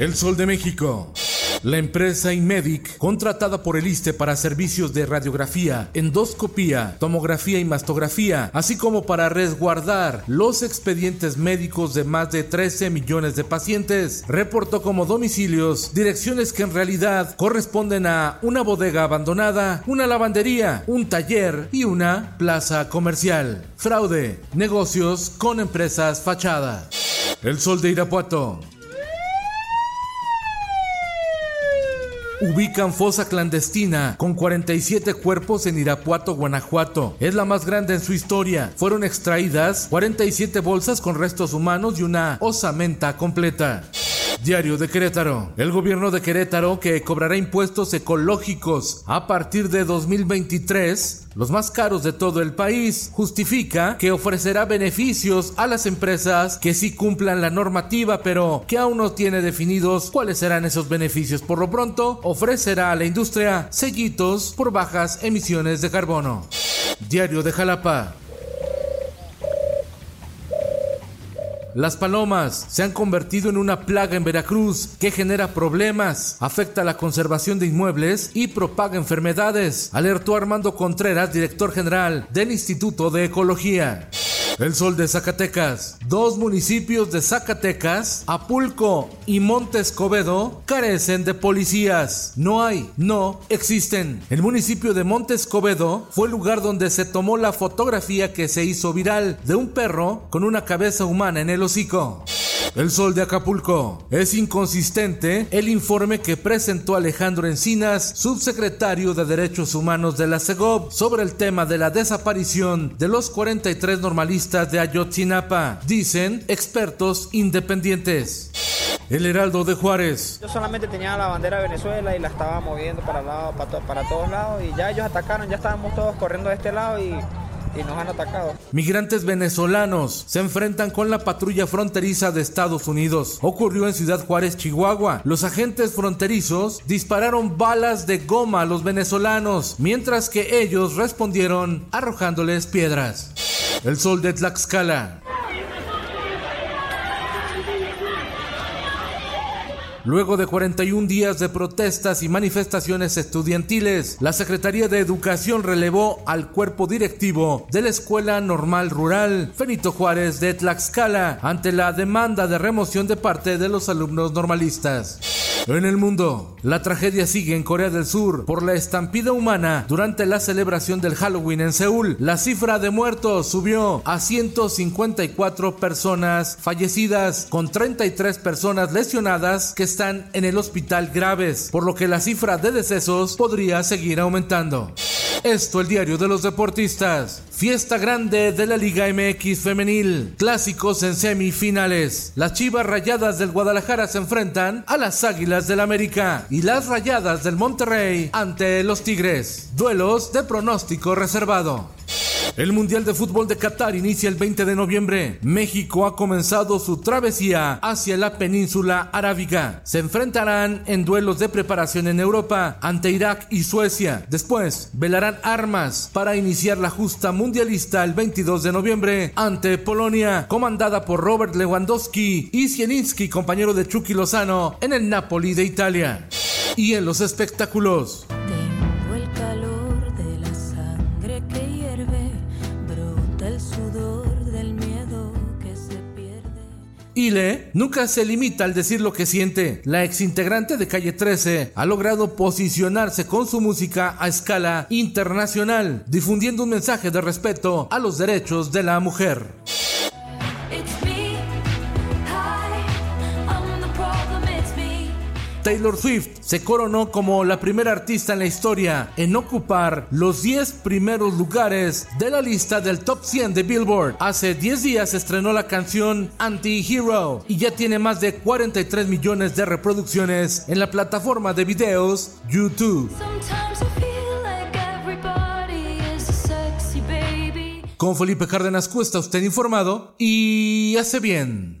El Sol de México. La empresa Inmedic, contratada por el ISTE para servicios de radiografía, endoscopía, tomografía y mastografía, así como para resguardar los expedientes médicos de más de 13 millones de pacientes, reportó como domicilios direcciones que en realidad corresponden a una bodega abandonada, una lavandería, un taller y una plaza comercial. Fraude, negocios con empresas fachadas. El Sol de Irapuato. Ubican fosa clandestina con 47 cuerpos en Irapuato, Guanajuato. Es la más grande en su historia. Fueron extraídas 47 bolsas con restos humanos y una osamenta completa. Diario de Querétaro. El gobierno de Querétaro, que cobrará impuestos ecológicos a partir de 2023, los más caros de todo el país, justifica que ofrecerá beneficios a las empresas que sí cumplan la normativa, pero que aún no tiene definidos cuáles serán esos beneficios. Por lo pronto, ofrecerá a la industria sellitos por bajas emisiones de carbono. Diario de Jalapa. Las palomas se han convertido en una plaga en Veracruz que genera problemas, afecta la conservación de inmuebles y propaga enfermedades, alertó Armando Contreras, director general del Instituto de Ecología. El Sol de Zacatecas. Dos municipios de Zacatecas, Apulco y Monte Escobedo, carecen de policías. No hay, no existen. El municipio de Monte Escobedo fue el lugar donde se tomó la fotografía que se hizo viral de un perro con una cabeza humana en el hocico. El Sol de Acapulco. Es inconsistente el informe que presentó Alejandro Encinas, subsecretario de Derechos Humanos de la CEGOP, sobre el tema de la desaparición de los 43 normalistas de Ayotzinapa, dicen expertos independientes. El Heraldo de Juárez. Yo solamente tenía la bandera de Venezuela y la estaba moviendo para, lado, para, para todos lados y ya ellos atacaron, ya estábamos todos corriendo de este lado y y nos han atacado. Migrantes venezolanos se enfrentan con la patrulla fronteriza de Estados Unidos. Ocurrió en Ciudad Juárez, Chihuahua. Los agentes fronterizos dispararon balas de goma a los venezolanos, mientras que ellos respondieron arrojándoles piedras. El sol de Tlaxcala. Luego de 41 días de protestas y manifestaciones estudiantiles, la Secretaría de Educación relevó al cuerpo directivo de la Escuela Normal Rural Fenito Juárez de Tlaxcala ante la demanda de remoción de parte de los alumnos normalistas. En el mundo, la tragedia sigue en Corea del Sur por la estampida humana durante la celebración del Halloween en Seúl. La cifra de muertos subió a 154 personas fallecidas, con 33 personas lesionadas que están en el hospital graves, por lo que la cifra de decesos podría seguir aumentando. Esto el diario de los deportistas. Fiesta grande de la Liga MX femenil. Clásicos en semifinales. Las Chivas Rayadas del Guadalajara se enfrentan a las Águilas del América y las Rayadas del Monterrey ante los Tigres. Duelos de pronóstico reservado. El Mundial de Fútbol de Qatar inicia el 20 de noviembre. México ha comenzado su travesía hacia la península arábiga. Se enfrentarán en duelos de preparación en Europa ante Irak y Suecia. Después velarán armas para iniciar la justa mundialista el 22 de noviembre ante Polonia, comandada por Robert Lewandowski y Zielinski, compañero de Chucky Lozano en el Napoli de Italia. Y en los espectáculos. Ile nunca se limita al decir lo que siente. La exintegrante de Calle 13 ha logrado posicionarse con su música a escala internacional, difundiendo un mensaje de respeto a los derechos de la mujer. Taylor Swift se coronó como la primera artista en la historia en ocupar los 10 primeros lugares de la lista del top 100 de Billboard. Hace 10 días estrenó la canción Anti-Hero y ya tiene más de 43 millones de reproducciones en la plataforma de videos YouTube. Con Felipe Cárdenas Cuesta, usted informado y hace bien.